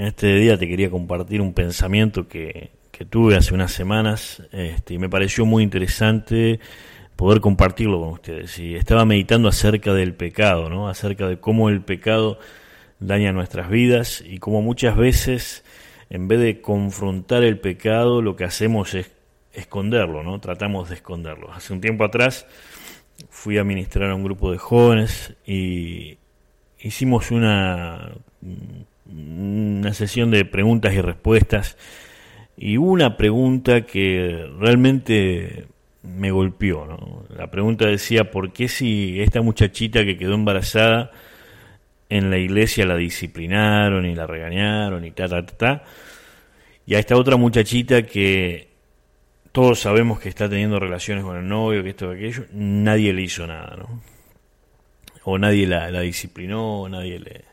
En este día te quería compartir un pensamiento que, tuve hace unas semanas este, y me pareció muy interesante poder compartirlo con ustedes. Y estaba meditando acerca del pecado, ¿no? acerca de cómo el pecado daña nuestras vidas y cómo muchas veces en vez de confrontar el pecado lo que hacemos es esconderlo, ¿no? Tratamos de esconderlo. Hace un tiempo atrás fui a ministrar a un grupo de jóvenes y hicimos una, una sesión de preguntas y respuestas y una pregunta que realmente me golpeó. ¿no? La pregunta decía, ¿por qué si esta muchachita que quedó embarazada en la iglesia la disciplinaron y la regañaron y ta, ta, ta, ta y a esta otra muchachita que todos sabemos que está teniendo relaciones con el novio, que esto, que aquello, nadie le hizo nada, ¿no? O nadie la, disciplinó, nadie le,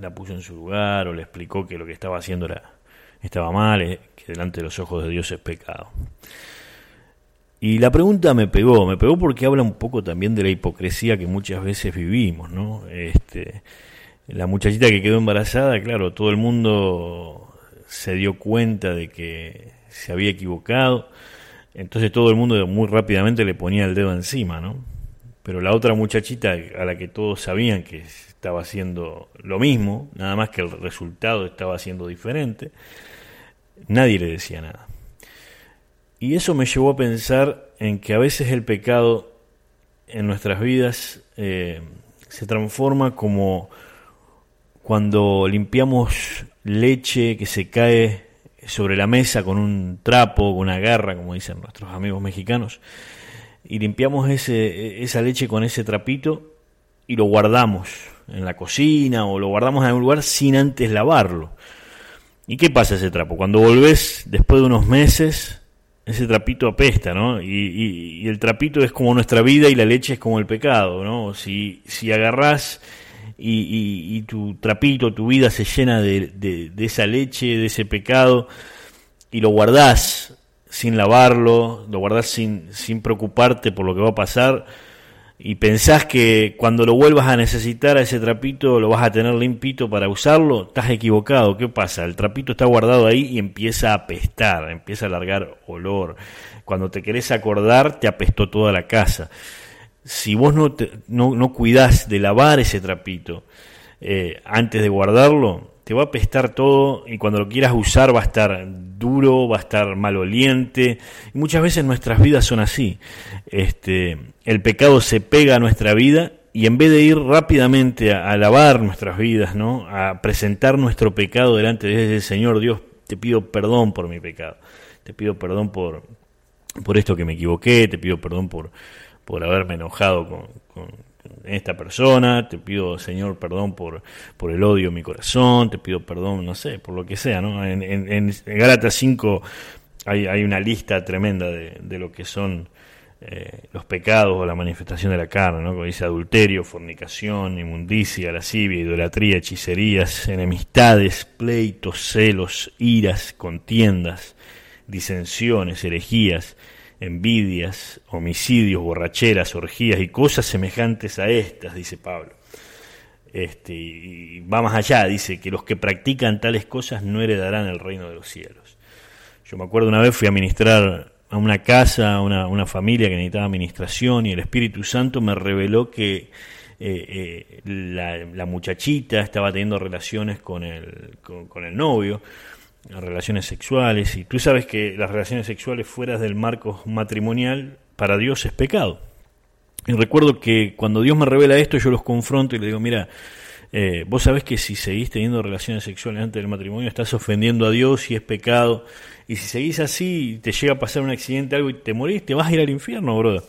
la puso en su lugar, o le explicó que lo que estaba haciendo era, estaba mal, eh, que delante de los ojos de Dios es pecado. Y la pregunta me pegó, me pegó porque habla un poco también de la hipocresía que muchas veces vivimos, ¿no? Este, la muchachita que quedó embarazada, claro, todo el mundo se dio cuenta de que se había equivocado, entonces todo el mundo muy rápidamente le ponía el dedo encima, ¿no? Pero la otra muchachita a la que todos sabían que estaba haciendo lo mismo, nada más que el resultado estaba siendo diferente, nadie le decía nada. Y eso me llevó a pensar en que a veces el pecado en nuestras vidas eh, se transforma como cuando limpiamos leche que se cae sobre la mesa con un trapo, con una garra, como dicen nuestros amigos mexicanos, y limpiamos ese, esa leche con ese trapito y lo guardamos en la cocina o lo guardamos en algún lugar sin antes lavarlo. ¿Y qué pasa ese trapo? Cuando volvés después de unos meses, ese trapito apesta, ¿no? Y, y, el trapito es como nuestra vida y la leche es como el pecado, ¿no? Si, si agarrás y, tu trapito, tu vida se llena de, esa leche, de ese pecado, y lo guardás sin lavarlo, lo guardás sin, sin preocuparte por lo que va a pasar, y pensás que cuando lo vuelvas a necesitar a ese trapito lo vas a tener limpito para usarlo, estás equivocado. ¿Qué pasa? El trapito está guardado ahí y empieza a apestar, empieza a largar olor. Cuando te querés acordar, te apestó toda la casa si vos no, no, no cuidás de lavar ese trapito eh, antes de guardarlo, te va a apestar todo y cuando lo quieras usar va a estar duro, va a estar maloliente. Y muchas veces nuestras vidas son así. Este, el pecado se pega a nuestra vida y en vez de ir rápidamente a, lavar nuestras vidas, ¿no? a presentar nuestro pecado delante de ese Señor, Dios, te pido perdón por mi pecado. Te pido perdón por, por esto que me equivoqué, te pido perdón por, por haberme enojado con, esta persona, te pido, Señor, perdón por, por el odio en mi corazón, te pido perdón, no sé, por lo que sea, ¿no? En, en, 5 hay, hay, una lista tremenda de, de lo que son eh, los pecados o la manifestación de la carne, ¿no? Como dice adulterio, fornicación, inmundicia, lascivia, idolatría, hechicerías, enemistades, pleitos, celos, iras, contiendas, disensiones, herejías, envidias, homicidios, borracheras, orgías y cosas semejantes a estas, dice Pablo. Este, y va más allá, dice que los que practican tales cosas no heredarán el reino de los cielos. Yo me acuerdo una vez fui a ministrar a una casa, a una, familia que necesitaba administración y el Espíritu Santo me reveló que eh, eh, la, muchachita estaba teniendo relaciones con el, con el novio relaciones sexuales, y tú sabes que las relaciones sexuales fuera del marco matrimonial para Dios es pecado. Y recuerdo que cuando Dios me revela esto, yo los confronto y le digo, mira, eh, vos sabés que si seguís teniendo relaciones sexuales antes del matrimonio, estás ofendiendo a Dios y es pecado. Y si seguís así, te llega a pasar un accidente, algo y te morís, te vas a ir al infierno, brother.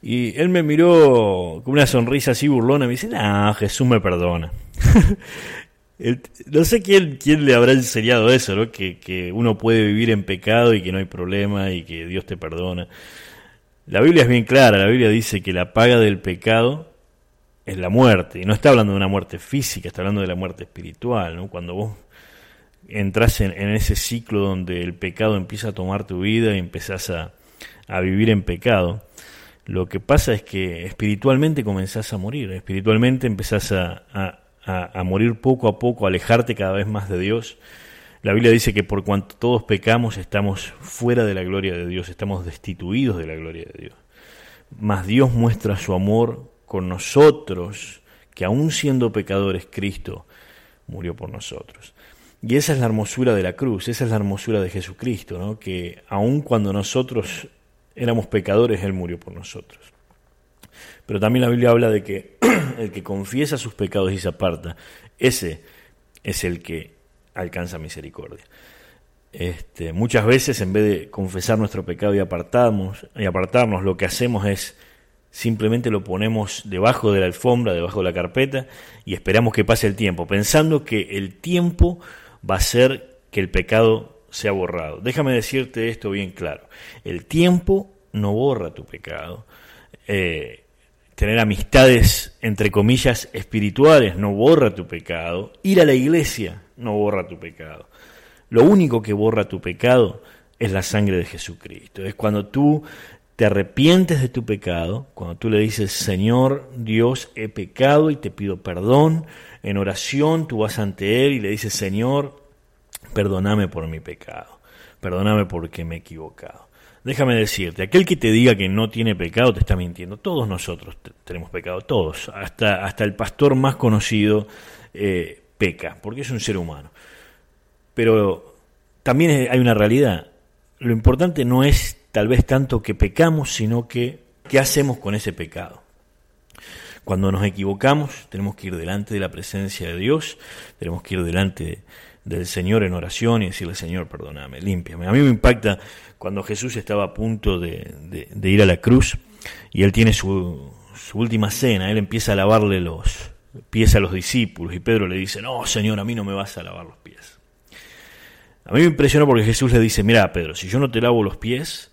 Y él me miró con una sonrisa así burlona me dice, no, Jesús me perdona. no sé quién, quién le habrá enseñado eso, ¿no? Que, que, uno puede vivir en pecado y que no hay problema y que Dios te perdona. La Biblia es bien clara, la Biblia dice que la paga del pecado es la muerte. Y no está hablando de una muerte física, está hablando de la muerte espiritual, ¿no? Cuando vos entras en, ese ciclo donde el pecado empieza a tomar tu vida y empezás a, a vivir en pecado, lo que pasa es que espiritualmente comenzás a morir, espiritualmente empezás a a, morir poco a poco, a alejarte cada vez más de Dios. La Biblia dice que por cuanto todos pecamos estamos fuera de la gloria de Dios, estamos destituidos de la gloria de Dios. Mas Dios muestra su amor con nosotros, que aún siendo pecadores, Cristo murió por nosotros. Y esa es la hermosura de la cruz, esa es la hermosura de Jesucristo, ¿no? que aun cuando nosotros éramos pecadores, Él murió por nosotros. Pero también la Biblia habla de que el que confiesa sus pecados y se aparta, ese es el que alcanza misericordia. Este, muchas veces en vez de confesar nuestro pecado y apartarnos, y apartarnos, lo que hacemos es simplemente lo ponemos debajo de la alfombra, debajo de la carpeta y esperamos que pase el tiempo, pensando que el tiempo va a hacer que el pecado sea borrado. Déjame decirte esto bien claro. El tiempo no borra tu pecado. Eh, tener amistades, entre comillas, espirituales no borra tu pecado. Ir a la iglesia no borra tu pecado. Lo único que borra tu pecado es la sangre de Jesucristo. Es cuando tú te arrepientes de tu pecado, cuando tú le dices, Señor Dios, he pecado y te pido perdón, en oración tú vas ante Él y le dices, Señor, perdóname por mi pecado, perdóname porque me he equivocado. Déjame decirte, aquel que te diga que no tiene pecado te está mintiendo. Todos nosotros tenemos pecado, todos. Hasta, hasta el pastor más conocido eh, peca, porque es un ser humano. Pero también hay una realidad. Lo importante no es tal vez tanto que pecamos, sino que qué hacemos con ese pecado. Cuando nos equivocamos, tenemos que ir delante de la presencia de Dios, tenemos que ir delante del Señor en oración y decirle, Señor, perdóname, límpiame. A mí me impacta cuando Jesús estaba a punto de, ir a la cruz y él tiene su, su, última cena, él empieza a lavarle los pies a los discípulos y Pedro le dice, no, Señor, a mí no me vas a lavar los pies. A mí me impresionó porque Jesús le dice, mira, Pedro, si yo no te lavo los pies,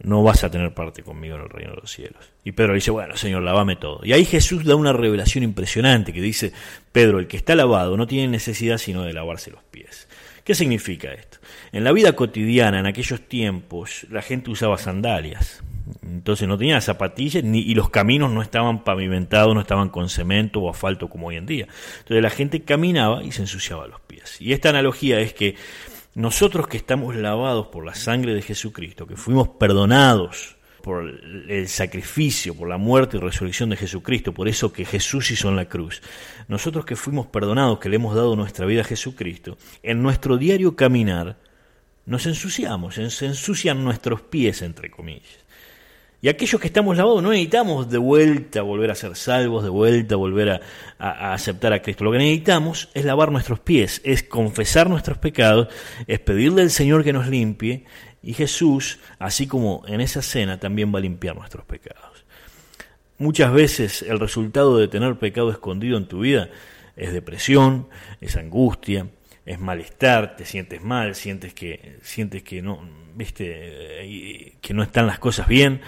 no vas a tener parte conmigo en el reino de los cielos. Y Pedro dice, bueno, Señor, lavame todo. Y ahí Jesús da una revelación impresionante que dice, Pedro, el que está lavado no tiene necesidad sino de lavarse los pies. ¿Qué significa esto? En la vida cotidiana, en aquellos tiempos, la gente usaba sandalias. Entonces no tenía zapatillas ni, y los caminos no estaban pavimentados, no estaban con cemento o asfalto como hoy en día. Entonces la gente caminaba y se ensuciaba los pies. Y esta analogía es que nosotros que estamos lavados por la sangre de Jesucristo, que fuimos perdonados por el sacrificio, por la muerte y resurrección de Jesucristo, por eso que Jesús hizo en la cruz, nosotros que fuimos perdonados, que le hemos dado nuestra vida a Jesucristo, en nuestro diario caminar nos ensuciamos, se ensucian nuestros pies, entre comillas. Y aquellos que estamos lavados no necesitamos de vuelta volver a ser salvos, de vuelta volver a, aceptar a Cristo. Lo que necesitamos es lavar nuestros pies, es confesar nuestros pecados, es pedirle al Señor que nos limpie y Jesús, así como en esa cena, también va a limpiar nuestros pecados. Muchas veces el resultado de tener pecado escondido en tu vida es depresión, es angustia, es malestar, te sientes mal, sientes que, sientes que no, viste, que no están las cosas bien.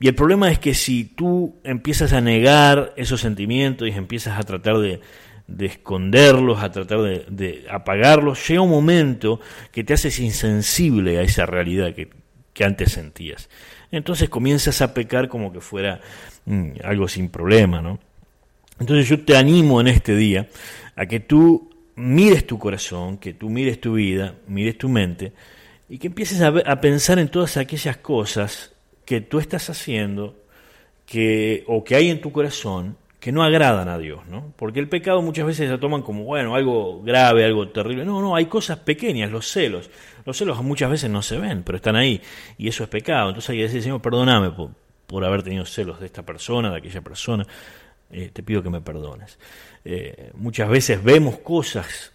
Y el problema es que si tú empiezas a negar esos sentimientos y empiezas a tratar de, esconderlos, a tratar de, apagarlos, llega un momento que te haces insensible a esa realidad que, antes sentías. Entonces comienzas a pecar como que fuera mm, algo sin problema, ¿no? Entonces yo te animo en este día a que tú mires tu corazón, que tú mires tu vida, mires tu mente, y que empieces a, pensar en todas aquellas cosas que tú estás haciendo que, o que hay en tu corazón que no agradan a Dios, ¿no? Porque el pecado muchas veces se toman como, bueno, algo grave, algo terrible. No, no, hay cosas pequeñas, los celos. Los celos muchas veces no se ven, pero están ahí, y eso es pecado. Entonces hay que decir, Señor, perdóname por, por haber tenido celos de esta persona, de aquella persona. Eh, te pido que me perdones. Eh, muchas veces vemos cosas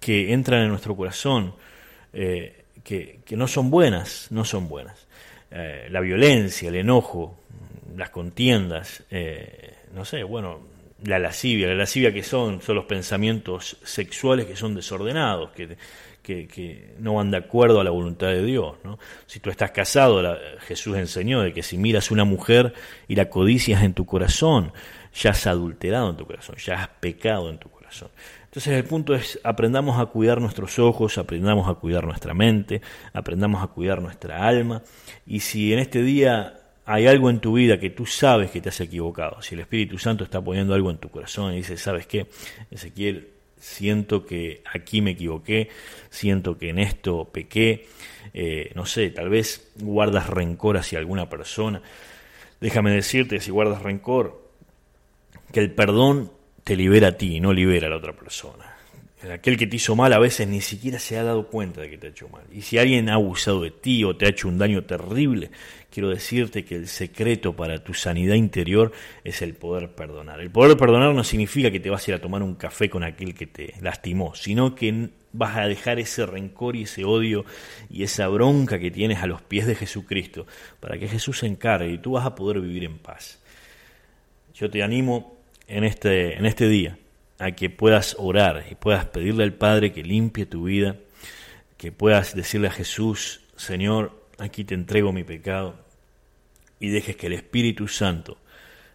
que entran en nuestro corazón, eh, que, no son buenas, no son buenas. La violencia, el enojo, las contiendas, no sé, bueno, la lascivia, la lascivia que son, son los pensamientos sexuales que son desordenados, que, que, no van de acuerdo a la voluntad de Dios. ¿no? Si tú estás casado, Jesús enseñó de que si miras una mujer y la codicias en tu corazón, ya has adulterado en tu corazón, ya has pecado en tu corazón. Entonces el punto es, aprendamos a cuidar nuestros ojos, aprendamos a cuidar nuestra mente, aprendamos a cuidar nuestra alma. Y si en este día hay algo en tu vida que tú sabes que te has equivocado, si el Espíritu Santo está poniendo algo en tu corazón y dice, ¿sabes qué? Ezequiel, siento que aquí me equivoqué, siento que en esto pequé, eh, no sé, tal vez guardas rencor hacia alguna persona. Déjame decirte, si guardas rencor, que el perdón te libera a ti no libera a la otra persona aquel que te hizo mal a veces ni siquiera se ha dado cuenta de que te ha hecho mal. Y si alguien ha abusado de ti o te ha hecho un daño terrible, quiero decirte que el secreto para tu sanidad interior es el poder perdonar. El poder perdonar no significa que te vas a ir a tomar un café con aquel que te lastimó, sino que vas a dejar ese rencor y ese odio y esa bronca que tienes a los pies de Jesucristo para que Jesús se encargue y tú vas a poder vivir en paz. Yo te animo en este, en este día a que puedas orar y puedas pedirle al Padre que limpie tu vida, que puedas decirle a Jesús, Señor, aquí te entrego mi pecado, y dejes que el Espíritu Santo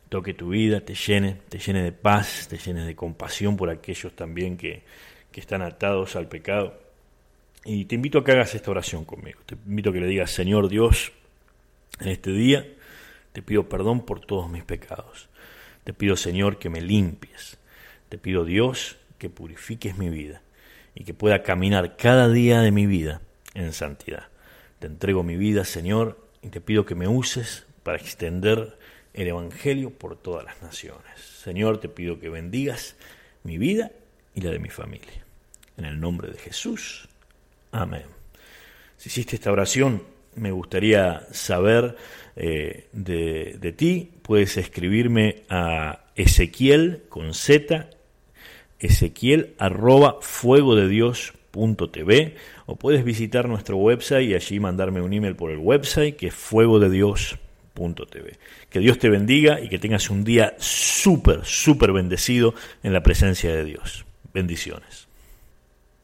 toque tu vida, te llene, te llene de paz, te llene de compasión por aquellos también que, que están atados al pecado. Y te invito a que hagas esta oración conmigo. Te invito a que le digas, Señor Dios, en este día te pido perdón por todos mis pecados. Te pido, Señor, que me limpies te pido Dios que purifiques mi vida y que pueda caminar cada día de mi vida en santidad. Te entrego mi vida, Señor, y te pido que me uses para extender el Evangelio por todas las naciones. Señor, te pido que bendigas mi vida y la de mi familia. En el nombre de Jesús. Amén. Si hiciste esta oración, me gustaría saber eh, de, ti. Puedes escribirme a Ezequiel con Z ezequiel arroba fuego de Dios TV, o puedes visitar nuestro website y allí mandarme un email por el website que es fuego de Dios TV. Que Dios te bendiga y que tengas un día súper, súper bendecido en la presencia de Dios. Bendiciones.